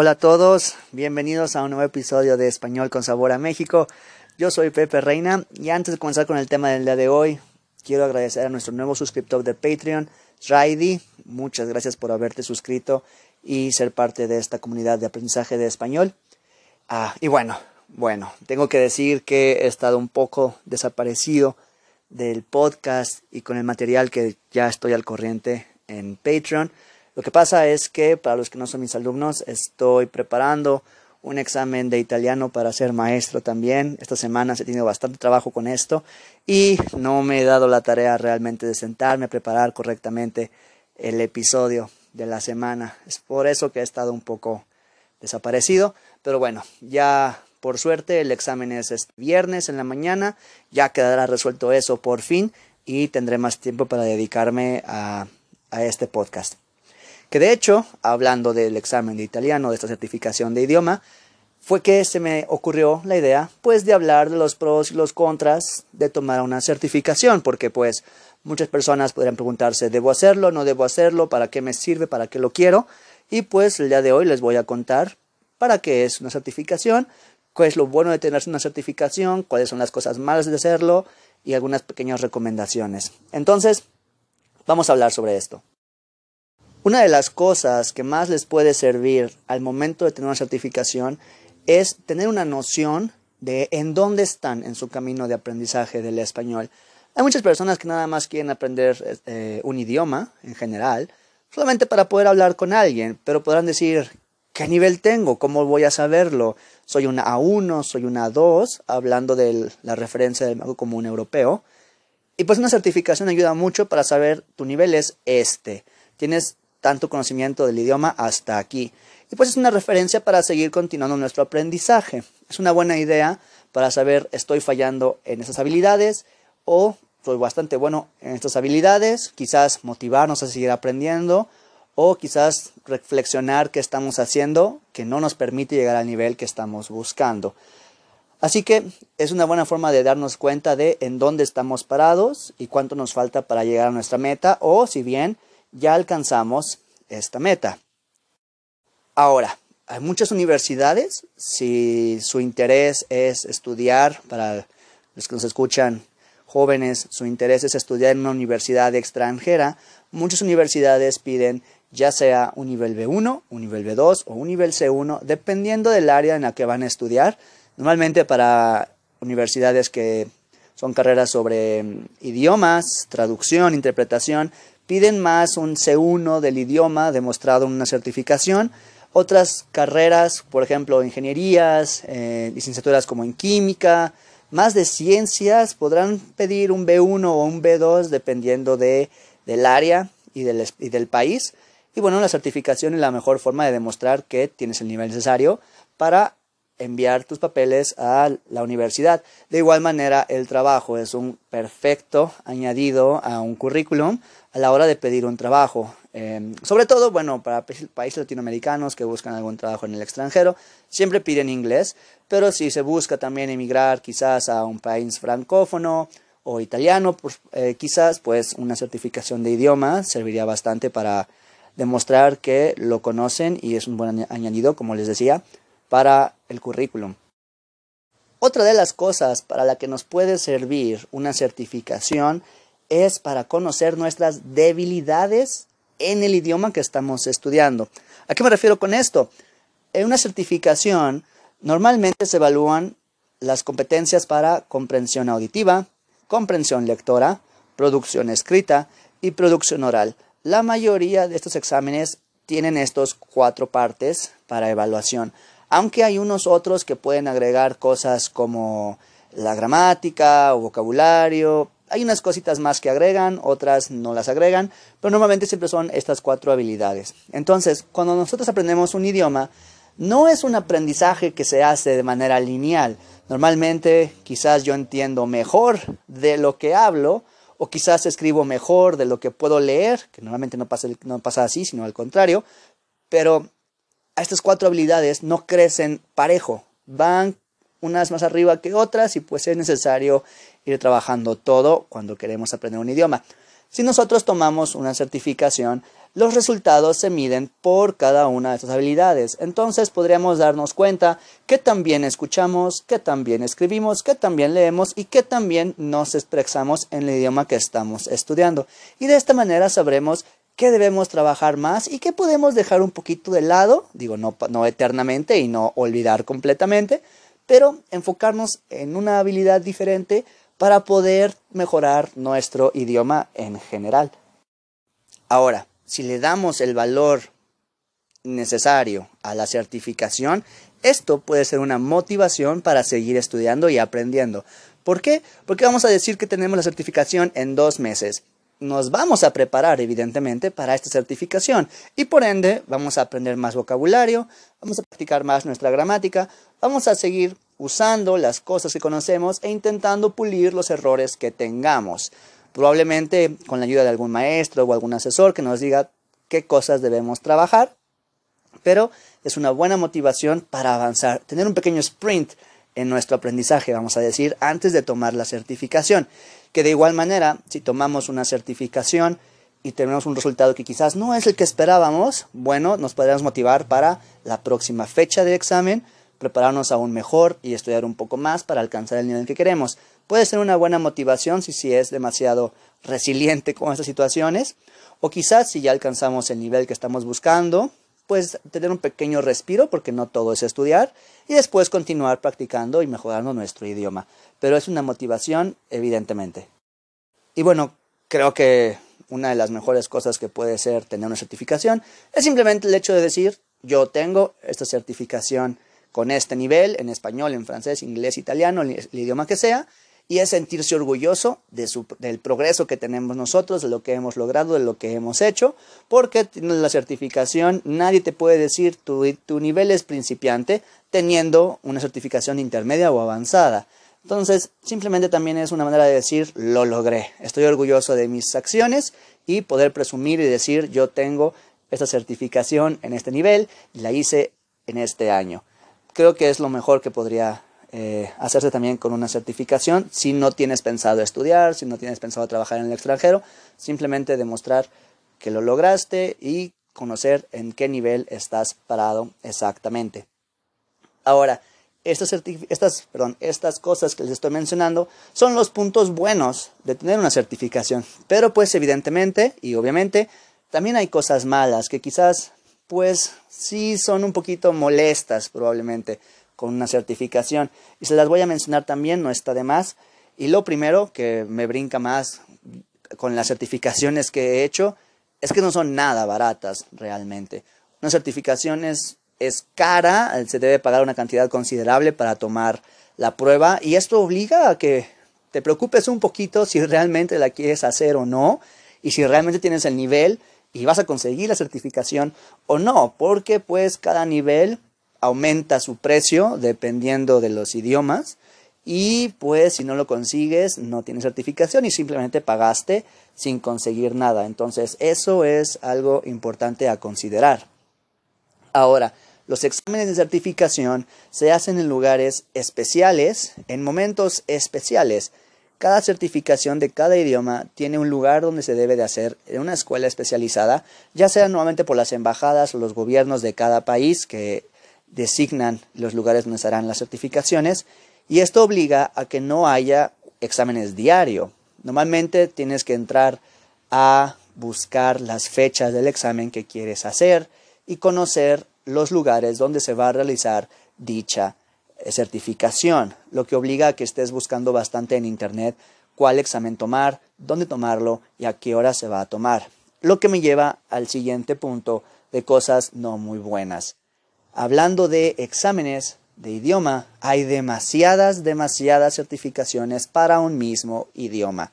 Hola a todos, bienvenidos a un nuevo episodio de Español con Sabor a México. Yo soy Pepe Reina y antes de comenzar con el tema del día de hoy, quiero agradecer a nuestro nuevo suscriptor de Patreon, Raidi. Muchas gracias por haberte suscrito y ser parte de esta comunidad de aprendizaje de español. Ah, y bueno, bueno, tengo que decir que he estado un poco desaparecido del podcast y con el material que ya estoy al corriente en Patreon. Lo que pasa es que, para los que no son mis alumnos, estoy preparando un examen de italiano para ser maestro también. Esta semana he tenido bastante trabajo con esto y no me he dado la tarea realmente de sentarme a preparar correctamente el episodio de la semana. Es por eso que he estado un poco desaparecido, pero bueno, ya por suerte el examen es este viernes en la mañana, ya quedará resuelto eso por fin y tendré más tiempo para dedicarme a, a este podcast que de hecho, hablando del examen de italiano, de esta certificación de idioma, fue que se me ocurrió la idea, pues, de hablar de los pros y los contras de tomar una certificación, porque, pues, muchas personas podrían preguntarse, ¿debo hacerlo? ¿No debo hacerlo? ¿Para qué me sirve? ¿Para qué lo quiero? Y, pues, el día de hoy les voy a contar para qué es una certificación, cuál es lo bueno de tener una certificación, cuáles son las cosas malas de hacerlo y algunas pequeñas recomendaciones. Entonces, vamos a hablar sobre esto. Una de las cosas que más les puede servir al momento de tener una certificación es tener una noción de en dónde están en su camino de aprendizaje del español. Hay muchas personas que nada más quieren aprender eh, un idioma en general, solamente para poder hablar con alguien, pero podrán decir, ¿qué nivel tengo? ¿Cómo voy a saberlo? ¿Soy una A1? ¿Soy una A2? Hablando de la referencia del marco común europeo. Y pues una certificación ayuda mucho para saber tu nivel es este. Tienes tanto conocimiento del idioma hasta aquí. Y pues es una referencia para seguir continuando nuestro aprendizaje. Es una buena idea para saber estoy fallando en esas habilidades o soy bastante bueno en estas habilidades, quizás motivarnos a seguir aprendiendo o quizás reflexionar qué estamos haciendo que no nos permite llegar al nivel que estamos buscando. Así que es una buena forma de darnos cuenta de en dónde estamos parados y cuánto nos falta para llegar a nuestra meta o si bien ya alcanzamos esta meta. Ahora, hay muchas universidades, si su interés es estudiar, para los que nos escuchan jóvenes, su interés es estudiar en una universidad extranjera, muchas universidades piden ya sea un nivel B1, un nivel B2 o un nivel C1, dependiendo del área en la que van a estudiar. Normalmente para universidades que son carreras sobre idiomas, traducción, interpretación, piden más un C1 del idioma demostrado en una certificación. Otras carreras, por ejemplo, ingenierías, eh, licenciaturas como en química, más de ciencias, podrán pedir un B1 o un B2 dependiendo de, del área y del, y del país. Y bueno, la certificación es la mejor forma de demostrar que tienes el nivel necesario para enviar tus papeles a la universidad. De igual manera, el trabajo es un perfecto añadido a un currículum a la hora de pedir un trabajo. Em, sobre todo, bueno, para países latinoamericanos que buscan algún trabajo en el extranjero, siempre piden inglés, pero si se busca también emigrar quizás a un país francófono o italiano, pues, eh, quizás pues una certificación de idioma serviría bastante para demostrar que lo conocen y es un buen añadido, como les decía, para el currículum. Otra de las cosas para la que nos puede servir una certificación es para conocer nuestras debilidades en el idioma que estamos estudiando. ¿A qué me refiero con esto? En una certificación normalmente se evalúan las competencias para comprensión auditiva, comprensión lectora, producción escrita y producción oral. La mayoría de estos exámenes tienen estos cuatro partes para evaluación aunque hay unos otros que pueden agregar cosas como la gramática o vocabulario. Hay unas cositas más que agregan, otras no las agregan, pero normalmente siempre son estas cuatro habilidades. Entonces, cuando nosotros aprendemos un idioma, no es un aprendizaje que se hace de manera lineal. Normalmente quizás yo entiendo mejor de lo que hablo o quizás escribo mejor de lo que puedo leer, que normalmente no pasa, así, sino al contrario, pero estas cuatro habilidades no crecen parejo, van unas más arriba que otras y pues es necesario ir trabajando todo cuando queremos aprender un idioma. Si nosotros tomamos una certificación, los resultados se miden por cada una de estas habilidades. Entonces podríamos darnos cuenta que también escuchamos, que también escribimos, que también leemos y que también nos expresamos en el idioma que estamos estudiando. Y de esta manera sabremos qué debemos trabajar más y qué podemos dejar un poquito de lado, digo, no, no eternamente y no olvidar completamente, pero enfocarnos en una habilidad diferente para poder mejorar nuestro idioma en general. Ahora, si le damos el valor necesario a la certificación, esto puede ser una motivación para seguir estudiando y aprendiendo. ¿Por qué? Porque vamos a decir que tenemos la certificación en dos meses. Nos vamos a preparar, evidentemente, para esta certificación. Y por ende vamos a aprender más vocabulario, vamos a practicar más nuestra gramática, vamos a seguir usando las cosas que conocemos e intentando pulir los errores que tengamos. Probablemente con la ayuda de algún maestro o algún asesor que nos diga qué cosas debemos trabajar, pero es una buena motivación para avanzar, tener un pequeño sprint en nuestro aprendizaje, vamos a decir, antes de tomar la certificación, que de igual manera, si tomamos una certificación y tenemos un resultado que quizás no es el que esperábamos, bueno, nos podríamos motivar para la próxima fecha del examen, prepararnos aún mejor y estudiar un poco más para alcanzar el nivel que queremos. Puede ser una buena motivación si, si es demasiado resiliente con estas situaciones, o quizás si ya alcanzamos el nivel que estamos buscando, pues tener un pequeño respiro, porque no todo es estudiar, y después continuar practicando y mejorando nuestro idioma. Pero es una motivación, evidentemente. Y bueno, creo que una de las mejores cosas que puede ser tener una certificación es simplemente el hecho de decir, yo tengo esta certificación con este nivel, en español, en francés, inglés, italiano, el idioma que sea, y es sentirse orgulloso de del progreso que tenemos nosotros, de lo que hemos logrado, de lo que hemos hecho, porque la certificación, nadie te puede decir tu, tu nivel es principiante teniendo una certificación intermedia o avanzada. Entonces, simplemente también es una manera de decir, lo logré, estoy orgulloso de mis acciones y poder presumir y decir, yo tengo esta certificación en este nivel y la hice en este año. Creo que es lo mejor que podría eh, hacerse también con una certificación. Si no tienes pensado estudiar, si no tienes pensado trabajar en el extranjero, simplemente demostrar que lo lograste y conocer en qué nivel estás parado exactamente. Ahora, estas, estas, perdón, estas cosas que les estoy mencionando son los puntos buenos de tener una certificación, pero pues evidentemente y obviamente también hay cosas malas que quizás pues sí son un poquito molestas probablemente con una certificación. Y se las voy a mencionar también, no está de más. Y lo primero que me brinca más con las certificaciones que he hecho es que no son nada baratas realmente. Una certificación es, es cara, se debe pagar una cantidad considerable para tomar la prueba y esto obliga a que te preocupes un poquito si realmente la quieres hacer o no y si realmente tienes el nivel y vas a conseguir la certificación o no, porque pues cada nivel aumenta su precio dependiendo de los idiomas y pues si no lo consigues no tienes certificación y simplemente pagaste sin conseguir nada. Entonces eso es algo importante a considerar. Ahora, los exámenes de certificación se hacen en lugares especiales, en momentos especiales. Cada certificación de cada idioma tiene un lugar donde se debe de hacer en una escuela especializada, ya sea nuevamente por las embajadas o los gobiernos de cada país que designan los lugares donde se harán las certificaciones y esto obliga a que no haya exámenes diario. Normalmente tienes que entrar a buscar las fechas del examen que quieres hacer y conocer los lugares donde se va a realizar dicha eh, certificación, lo que obliga a que estés buscando bastante en Internet cuál examen tomar, dónde tomarlo y a qué hora se va a tomar. Lo que me lleva al siguiente punto de cosas no muy buenas. Hablando de exámenes de idioma, hay demasiadas, demasiadas certificaciones para un mismo idioma,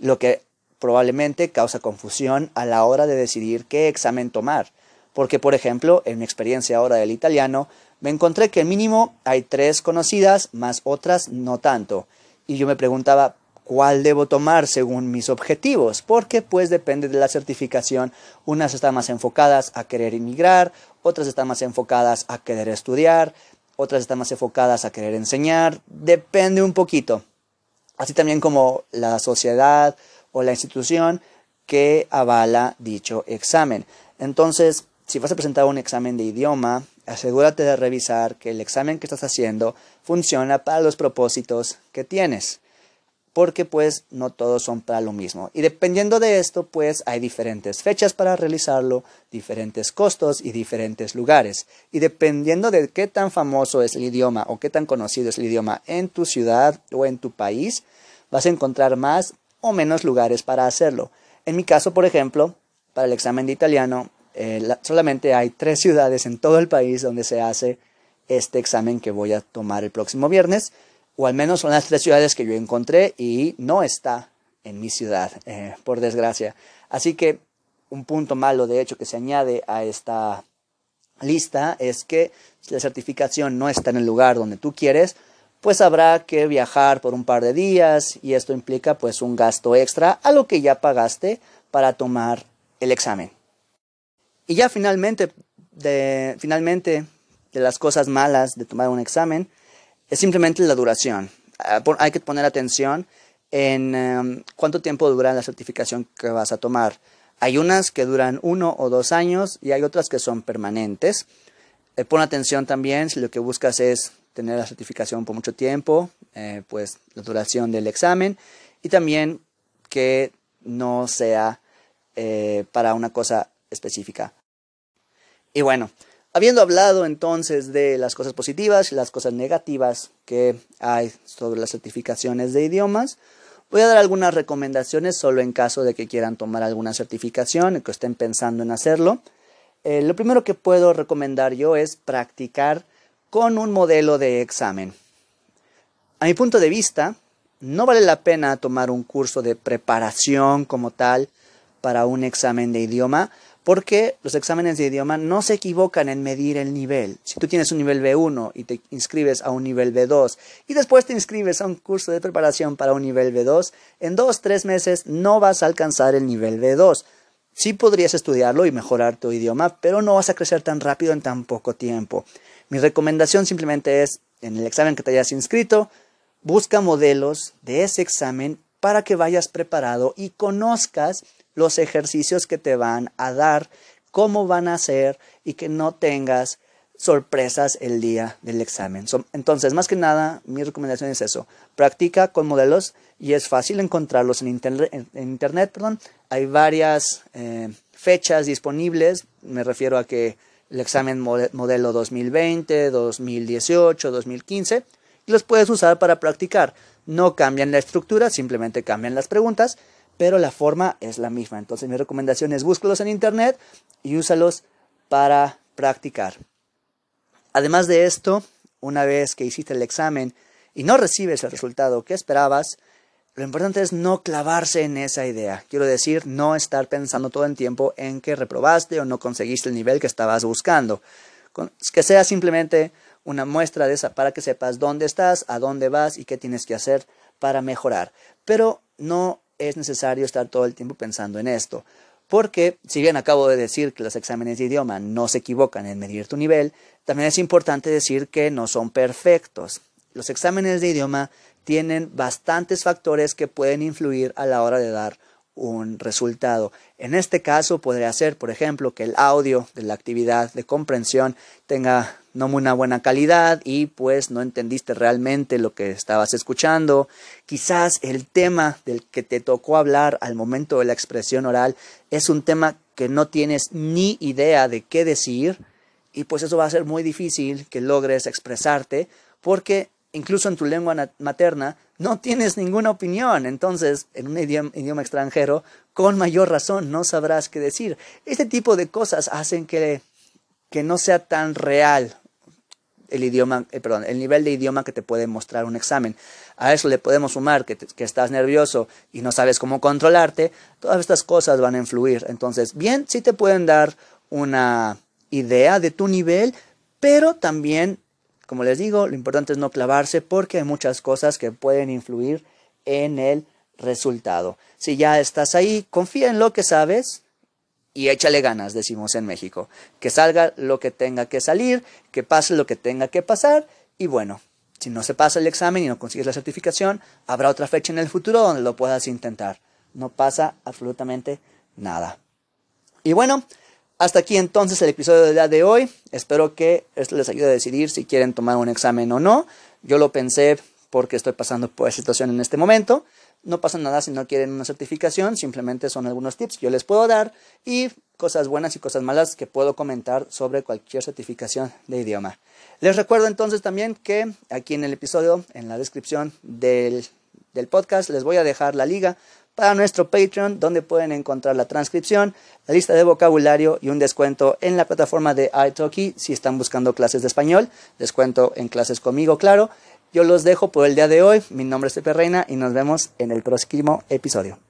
lo que probablemente causa confusión a la hora de decidir qué examen tomar. Porque, por ejemplo, en mi experiencia ahora del italiano, me encontré que mínimo hay tres conocidas, más otras no tanto. Y yo me preguntaba, cuál debo tomar según mis objetivos, porque pues depende de la certificación. Unas están más enfocadas a querer inmigrar, otras están más enfocadas a querer estudiar, otras están más enfocadas a querer enseñar, depende un poquito. Así también como la sociedad o la institución que avala dicho examen. Entonces, si vas a presentar un examen de idioma, asegúrate de revisar que el examen que estás haciendo funciona para los propósitos que tienes porque pues no todos son para lo mismo. Y dependiendo de esto, pues hay diferentes fechas para realizarlo, diferentes costos y diferentes lugares. Y dependiendo de qué tan famoso es el idioma o qué tan conocido es el idioma en tu ciudad o en tu país, vas a encontrar más o menos lugares para hacerlo. En mi caso, por ejemplo, para el examen de italiano, eh, solamente hay tres ciudades en todo el país donde se hace este examen que voy a tomar el próximo viernes o al menos son las tres ciudades que yo encontré y no está en mi ciudad, eh, por desgracia. Así que un punto malo, de hecho, que se añade a esta lista es que si la certificación no está en el lugar donde tú quieres, pues habrá que viajar por un par de días y esto implica pues un gasto extra a lo que ya pagaste para tomar el examen. Y ya finalmente, de, finalmente, de las cosas malas de tomar un examen, es simplemente la duración. Ah, hay que poner atención en em, cuánto tiempo dura la certificación que vas a tomar. Hay unas que duran uno o dos años y hay otras que son permanentes. Eh, pon atención también si lo que buscas es tener la certificación por mucho tiempo, eh, pues la duración del examen y también que no sea eh, para una cosa específica. Y bueno, Habiendo hablado entonces de las cosas positivas y las cosas negativas que hay sobre las certificaciones de idiomas, voy a dar algunas recomendaciones solo en caso de que quieran tomar alguna certificación y que estén pensando en hacerlo. Eh, lo primero que puedo recomendar yo es practicar con un modelo de examen. A mi punto de vista, no vale la pena tomar un curso de preparación como tal para un examen de idioma, porque los exámenes de idioma no se equivocan en medir el nivel. Si tú tienes un nivel B1 y te inscribes a un nivel B2 y después te inscribes a un curso de preparación para un nivel B2, en dos, tres meses no vas a alcanzar el nivel B2. Sí podrías estudiarlo y mejorar tu idioma, pero no vas a crecer tan rápido en tan poco tiempo. Mi recomendación simplemente es, en el examen que te hayas inscrito, busca modelos de ese examen para que vayas preparado y conozcas los ejercicios que te van a dar, cómo van a ser y que no tengas sorpresas el día del examen. entonces, más que nada, mi recomendación es eso. Practica con modelos y es fácil encontrarlos en, Internet. Perdón. Hay varias eh, fechas disponibles. Me refiero a que el examen modelo 2020, 2018, 2015, y los puedes usar para practicar. No cambian la estructura, simplemente cambian las preguntas pero la forma es la misma. Entonces mi recomendación es búscalos en internet y úsalos para practicar. Además de esto, una vez que hiciste el examen y no recibes el resultado que esperabas, lo importante es no clavarse en esa idea. Quiero decir, no estar pensando todo el tiempo en que reprobaste o no conseguiste el nivel que estabas buscando. Que sea simplemente una muestra de esa para que sepas dónde estás, a dónde vas y qué tienes que hacer para mejorar. Pero no es necesario estar todo el tiempo pensando en esto. Porque, si bien acabo de decir que los exámenes de idioma no se equivocan en medir tu nivel, también es importante decir que no son perfectos. Los exámenes de idioma tienen bastantes factores que pueden influir a la hora de dar un resultado. En este caso podría ser, por ejemplo, que el audio de la actividad de comprensión tenga no una buena calidad y pues no entendiste realmente lo que estabas escuchando. Quizás el tema del que te tocó hablar al momento de la expresión oral es un tema que no tienes ni idea de qué decir y pues eso va a ser muy difícil que logres expresarte porque incluso en tu lengua materna no tienes ninguna opinión. Entonces, en un idioma, extranjero, con mayor razón no sabrás qué decir. Este tipo de cosas hacen que, que no sea tan real el idioma, eh, perdón, el nivel de idioma que te puede mostrar un examen. A eso le podemos sumar que, que, estás nervioso y no sabes cómo controlarte. Todas estas cosas van a influir. Entonces, bien, sí te pueden dar una idea de tu nivel, pero también como les digo, lo importante es no clavarse porque hay muchas cosas que pueden influir en el resultado. Si ya estás ahí, confía en lo que sabes y échale ganas, decimos en México. Que salga lo que tenga que salir, que pase lo que tenga que pasar y bueno, si no se pasa el examen y no consigues la certificación, habrá otra fecha en el futuro donde lo puedas intentar. No pasa absolutamente nada. Y bueno, hasta aquí entonces el episodio del día de hoy. Espero que esto les ayude a decidir si quieren tomar un examen o no. Yo lo pensé porque estoy pasando por esa situación en este momento. No pasa nada si no quieren una certificación, simplemente son algunos tips que yo les puedo dar y cosas buenas y cosas malas que puedo comentar sobre cualquier certificación de idioma. Les recuerdo entonces también que aquí en el episodio, en la descripción del, del podcast, les voy a dejar la liga para nuestro Patreon, donde pueden encontrar la transcripción, la lista de vocabulario y un descuento en la plataforma de iTalki si están buscando clases de español. Descuento en clases conmigo, claro. Yo los dejo por el día de hoy. Mi nombre es Pepe Reina y nos vemos en el próximo episodio.